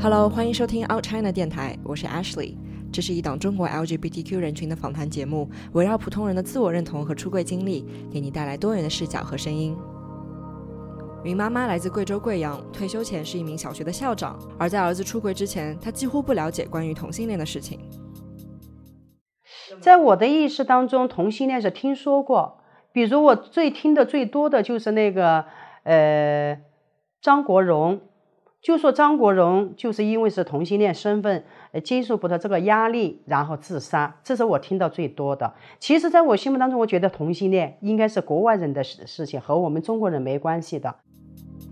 Hello，欢迎收听 Out China 电台，我是 Ashley。这是一档中国 LGBTQ 人群的访谈节目，围绕普通人的自我认同和出柜经历，给你带来多元的视角和声音。云妈妈来自贵州贵阳，退休前是一名小学的校长，而在儿子出柜之前，她几乎不了解关于同性恋的事情。在我的意识当中，同性恋是听说过，比如我最听的最多的就是那个呃张国荣。就说张国荣就是因为是同性恋身份，呃，接受不到这个压力，然后自杀，这是我听到最多的。其实，在我心目当中，我觉得同性恋应该是国外人的事事情，和我们中国人没关系的。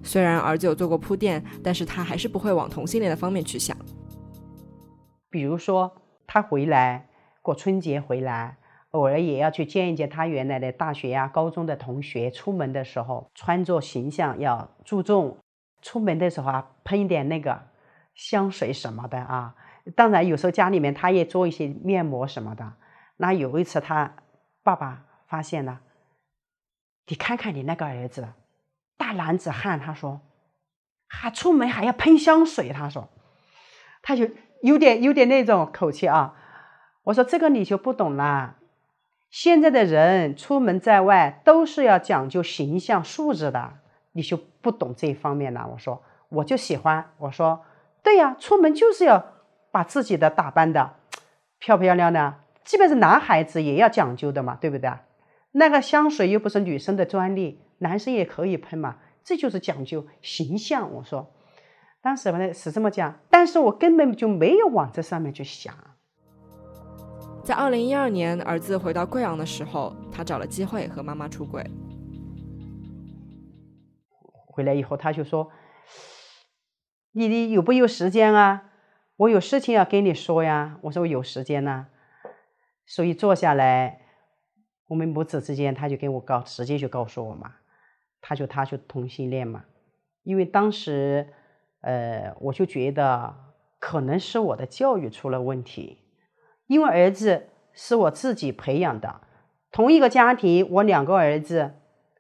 虽然儿子有做过铺垫，但是他还是不会往同性恋的方面去想。比如说，他回来过春节回来，偶尔也要去见一见他原来的大学呀、高中的同学。出门的时候，穿着形象要注重。出门的时候啊，喷一点那个香水什么的啊。当然，有时候家里面他也做一些面膜什么的。那有一次，他爸爸发现了，你看看你那个儿子，大男子汉，他说，还出门还要喷香水，他说，他就有点有点那种口气啊。我说这个你就不懂了，现在的人出门在外都是要讲究形象素质的。你就不懂这一方面了。我说，我就喜欢。我说，对呀，出门就是要把自己的打扮的漂漂亮亮。即便是男孩子也要讲究的嘛，对不对？那个香水又不是女生的专利，男生也可以喷嘛。这就是讲究形象。我说，当时呢是这么讲，但是我根本就没有往这上面去想。在二零一二年，儿子回到贵阳的时候，他找了机会和妈妈出轨。回来以后，他就说：“你你有不有时间啊？我有事情要跟你说呀。”我说：“我有时间呢。”所以坐下来，我们母子之间，他就跟我告，直接就告诉我嘛，他就他就同性恋嘛。因为当时，呃，我就觉得可能是我的教育出了问题，因为儿子是我自己培养的，同一个家庭，我两个儿子。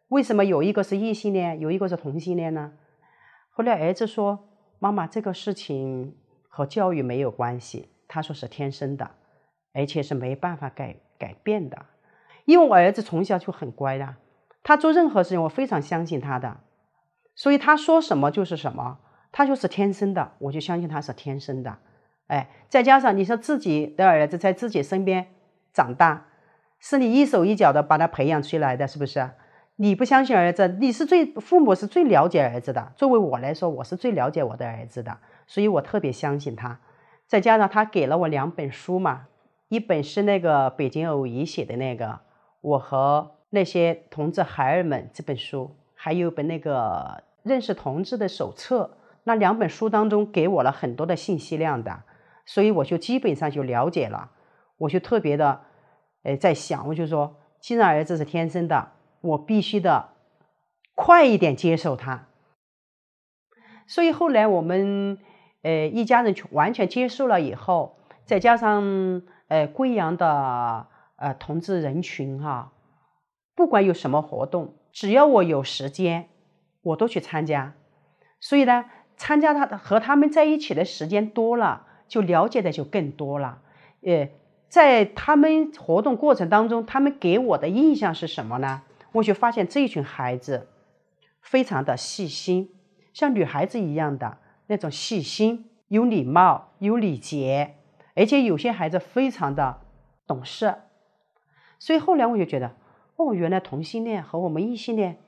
为什么有一个是异性恋，有一个是同性恋呢？后来儿子说：“妈妈，这个事情和教育没有关系。”他说是天生的，而且是没办法改改变的。因为我儿子从小就很乖的，他做任何事情我非常相信他的，所以他说什么就是什么，他就是天生的，我就相信他是天生的。哎，再加上你说自己的儿子在自己身边长大，是你一手一脚的把他培养出来的，是不是？你不相信儿子，你是最父母是最了解儿子的。作为我来说，我是最了解我的儿子的，所以我特别相信他。再加上他给了我两本书嘛，一本是那个北京偶仪写的那个《我和那些同志孩儿们》这本书，还有本那个认识同志的手册。那两本书当中给我了很多的信息量的，所以我就基本上就了解了。我就特别的，呃，在想，我就说，既然儿子是天生的。我必须的快一点接受他，所以后来我们呃一家人全完全接受了以后，再加上呃贵阳的呃同志人群哈，不管有什么活动，只要我有时间，我都去参加。所以呢，参加他的和他们在一起的时间多了，就了解的就更多了。呃，在他们活动过程当中，他们给我的印象是什么呢？我就发现这一群孩子非常的细心，像女孩子一样的那种细心、有礼貌、有礼节，而且有些孩子非常的懂事。所以后来我就觉得，哦，原来同性恋和我们异性恋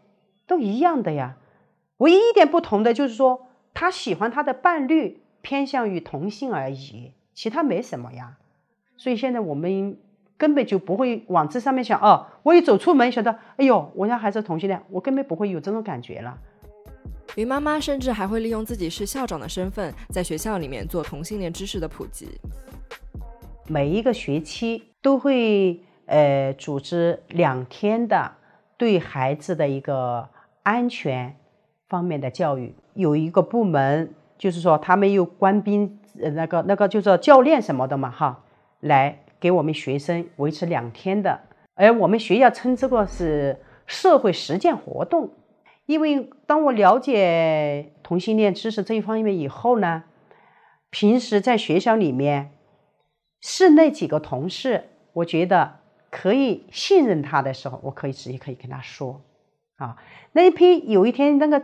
都一样的呀，唯一一点不同的就是说，他喜欢他的伴侣偏向于同性而已，其他没什么呀。所以现在我们。根本就不会往这上面想哦，我一走出门，觉得哎呦，我家孩子同性恋，我根本不会有这种感觉了。云妈妈甚至还会利用自己是校长的身份，在学校里面做同性恋知识的普及。每一个学期都会呃组织两天的对孩子的一个安全方面的教育，有一个部门就是说他们有官兵呃那个那个就是教练什么的嘛哈来。给我们学生维持两天的，而我们学校称这个是社会实践活动。因为当我了解同性恋知识这一方面以后呢，平时在学校里面是那几个同事，我觉得可以信任他的时候，我可以直接可以跟他说啊。那一批有一天那个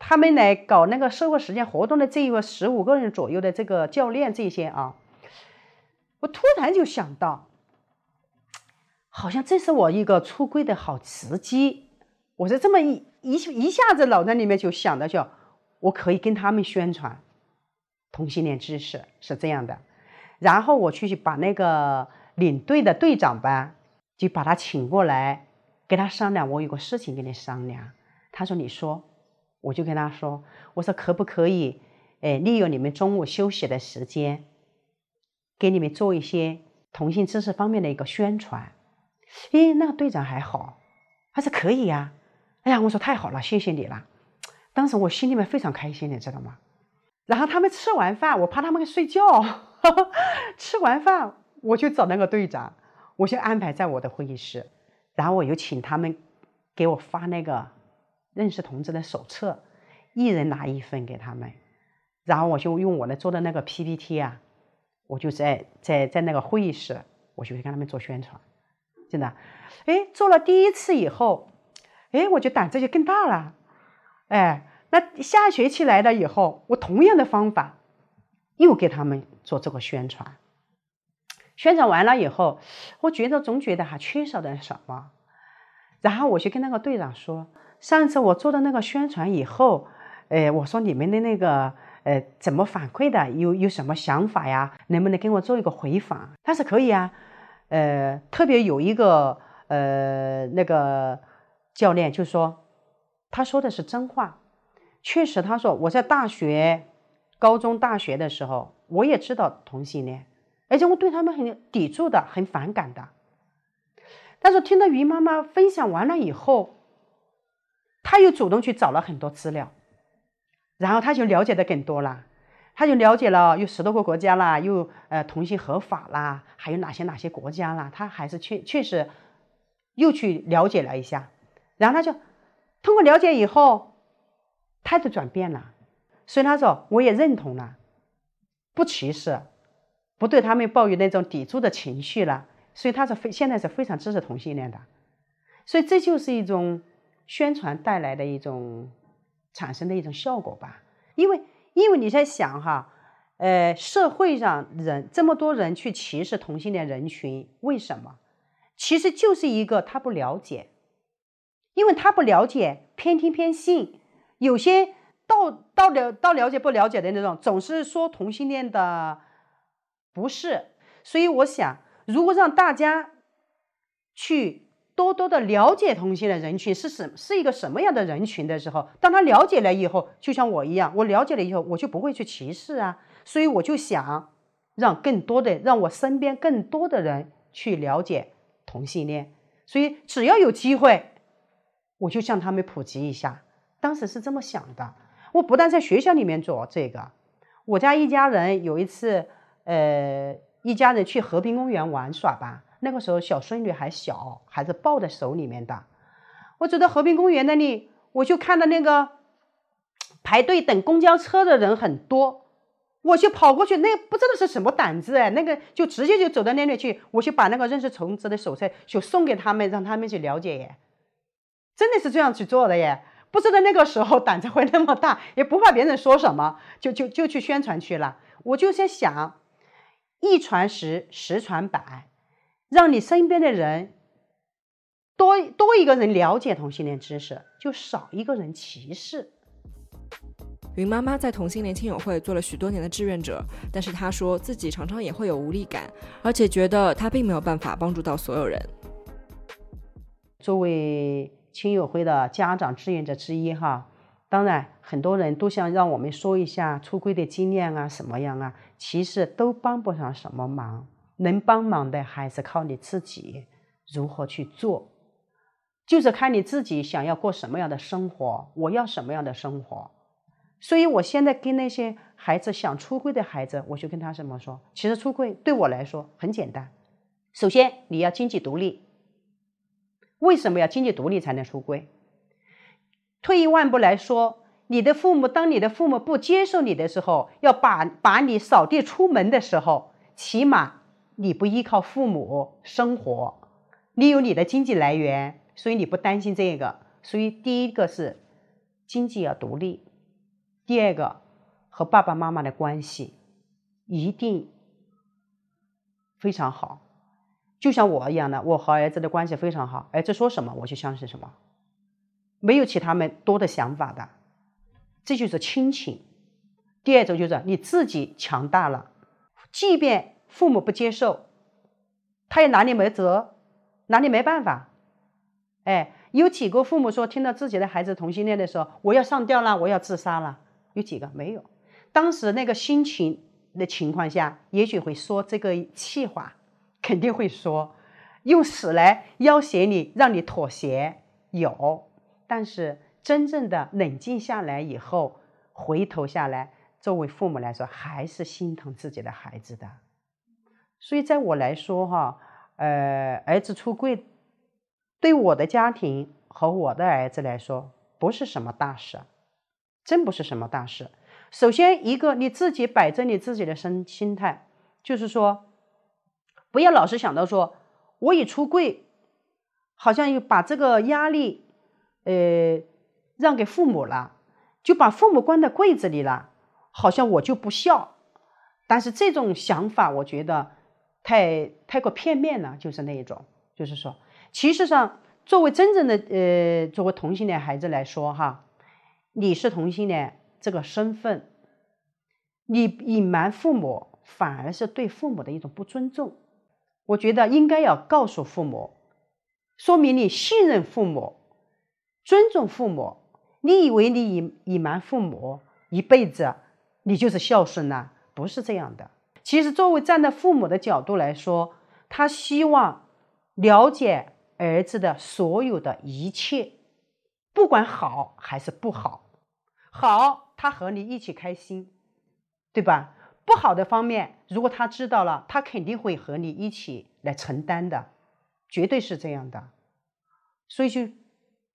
他们来搞那个社会实践活动的这一个十五个人左右的这个教练这些啊，我突然就想到，好像这是我一个出柜的好时机。我是这么一一一下子脑袋里面就想到，就我可以跟他们宣传同性恋知识是这样的，然后我去把那个领队的队长吧，就把他请过来，跟他商量，我有个事情跟你商量。他说：“你说。”我就跟他说：“我说可不可以，哎，利用你们中午休息的时间，给你们做一些同性知识方面的一个宣传。”诶，那个队长还好，他说可以呀。哎呀，我说太好了，谢谢你了。当时我心里面非常开心，你知道吗？然后他们吃完饭，我怕他们睡觉，吃完饭我就找那个队长，我就安排在我的会议室，然后我又请他们给我发那个认识同志的手册，一人拿一份给他们，然后我就用我的做的那个 PPT 啊，我就在在在那个会议室，我就去跟他们做宣传，真的，哎，做了第一次以后。哎，我就胆子就更大了，哎，那下学期来了以后，我同样的方法又给他们做这个宣传。宣传完了以后，我觉得总觉得还缺少点什么，然后我就跟那个队长说：“上次我做的那个宣传以后，哎，我说你们的那个呃怎么反馈的？有有什么想法呀？能不能给我做一个回访？”他说：“可以啊，呃，特别有一个呃那个。”教练就说：“他说的是真话，确实，他说我在大学、高中、大学的时候，我也知道同性恋，而且我对他们很抵触的，很反感的。但是听到于妈妈分享完了以后，他又主动去找了很多资料，然后他就了解的更多了，他就了解了有十多个国家啦，又呃同性合法啦，还有哪些哪些国家啦，他还是确确实又去了解了一下。”然后他就通过了解以后，态度转变了，所以他说我也认同了，不歧视，不对他们抱有那种抵触的情绪了，所以他是非现在是非常支持同性恋的，所以这就是一种宣传带来的一种产生的一种效果吧。因为因为你在想哈，呃，社会上人这么多人去歧视同性恋人群，为什么？其实就是一个他不了解。因为他不了解，偏听偏信，有些到到了到了解不了解的那种，总是说同性恋的不是。所以我想，如果让大家去多多的了解同性的人群是什是一个什么样的人群的时候，当他了解了以后，就像我一样，我了解了以后，我就不会去歧视啊。所以我就想让更多的，让我身边更多的人去了解同性恋。所以只要有机会。我就向他们普及一下，当时是这么想的。我不但在学校里面做这个，我家一家人有一次，呃，一家人去和平公园玩耍吧。那个时候小孙女还小，还是抱在手里面的。我走到和平公园那里，我就看到那个排队等公交车的人很多，我就跑过去，那不知道是什么胆子哎，那个就直接就走到那里去，我就把那个认识虫子的手册就送给他们，让他们去了解耶。真的是这样去做的耶！不知道那个时候胆子会那么大，也不怕别人说什么，就就就去宣传去了。我就在想，一传十，十传百，让你身边的人多多一个人了解同性恋知识，就少一个人歧视。云妈妈在同性恋亲友会做了许多年的志愿者，但是她说自己常常也会有无力感，而且觉得她并没有办法帮助到所有人。作为亲友会的家长志愿者之一哈，当然很多人都想让我们说一下出柜的经验啊，什么样啊？其实都帮不上什么忙，能帮忙的还是靠你自己如何去做，就是看你自己想要过什么样的生活，我要什么样的生活。所以我现在跟那些孩子想出柜的孩子，我就跟他这么说：，其实出柜对我来说很简单，首先你要经济独立。为什么要经济独立才能出柜？退一万步来说，你的父母，当你的父母不接受你的时候，要把把你扫地出门的时候，起码你不依靠父母生活，你有你的经济来源，所以你不担心这个。所以第一个是经济要独立，第二个和爸爸妈妈的关系一定非常好，就像我一样的，我和儿子的关系非常好，儿子说什么我就相信什么，没有其他们多的想法的。这就是亲情。第二种就是你自己强大了，即便父母不接受，他也拿你没辙，拿你没办法。哎，有几个父母说听到自己的孩子同性恋的时候，我要上吊了，我要自杀了？有几个？没有。当时那个心情的情况下，也许会说这个气话，肯定会说，用死来要挟你，让你妥协。有，但是。真正的冷静下来以后，回头下来，作为父母来说，还是心疼自己的孩子的。所以，在我来说，哈，呃，儿子出柜，对我的家庭和我的儿子来说，不是什么大事，真不是什么大事。首先，一个你自己摆正你自己的心心态，就是说，不要老是想到说，我一出柜，好像又把这个压力，呃。让给父母了，就把父母关在柜子里了，好像我就不孝。但是这种想法，我觉得太太过片面了，就是那一种，就是说，其实上作为真正的呃，作为同性恋孩子来说，哈，你是同性恋这个身份，你隐瞒父母，反而是对父母的一种不尊重。我觉得应该要告诉父母，说明你信任父母，尊重父母。你以为你隐隐瞒父母一辈子，你就是孝顺呢？不是这样的。其实，作为站在父母的角度来说，他希望了解儿子的所有的一切，不管好还是不好。好，他和你一起开心，对吧？不好的方面，如果他知道了，他肯定会和你一起来承担的，绝对是这样的。所以，就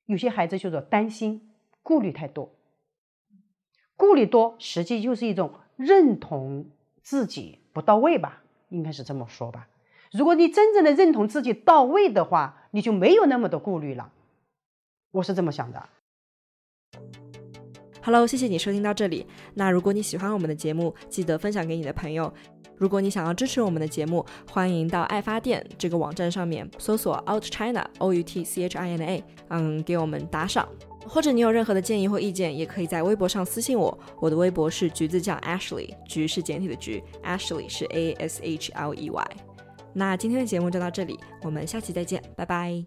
有些孩子就是担心。顾虑太多，顾虑多，实际就是一种认同自己不到位吧，应该是这么说吧。如果你真正的认同自己到位的话，你就没有那么多顾虑了。我是这么想的。Hello，谢谢你收听到这里。那如果你喜欢我们的节目，记得分享给你的朋友。如果你想要支持我们的节目，欢迎到爱发电这个网站上面搜索 Out China O U T C H I N A，嗯，给我们打赏。或者你有任何的建议或意见，也可以在微博上私信我。我的微博是橘子酱 Ashley，橘是简体的橘，Ashley 是 A S H L E Y。那今天的节目就到这里，我们下期再见，拜拜。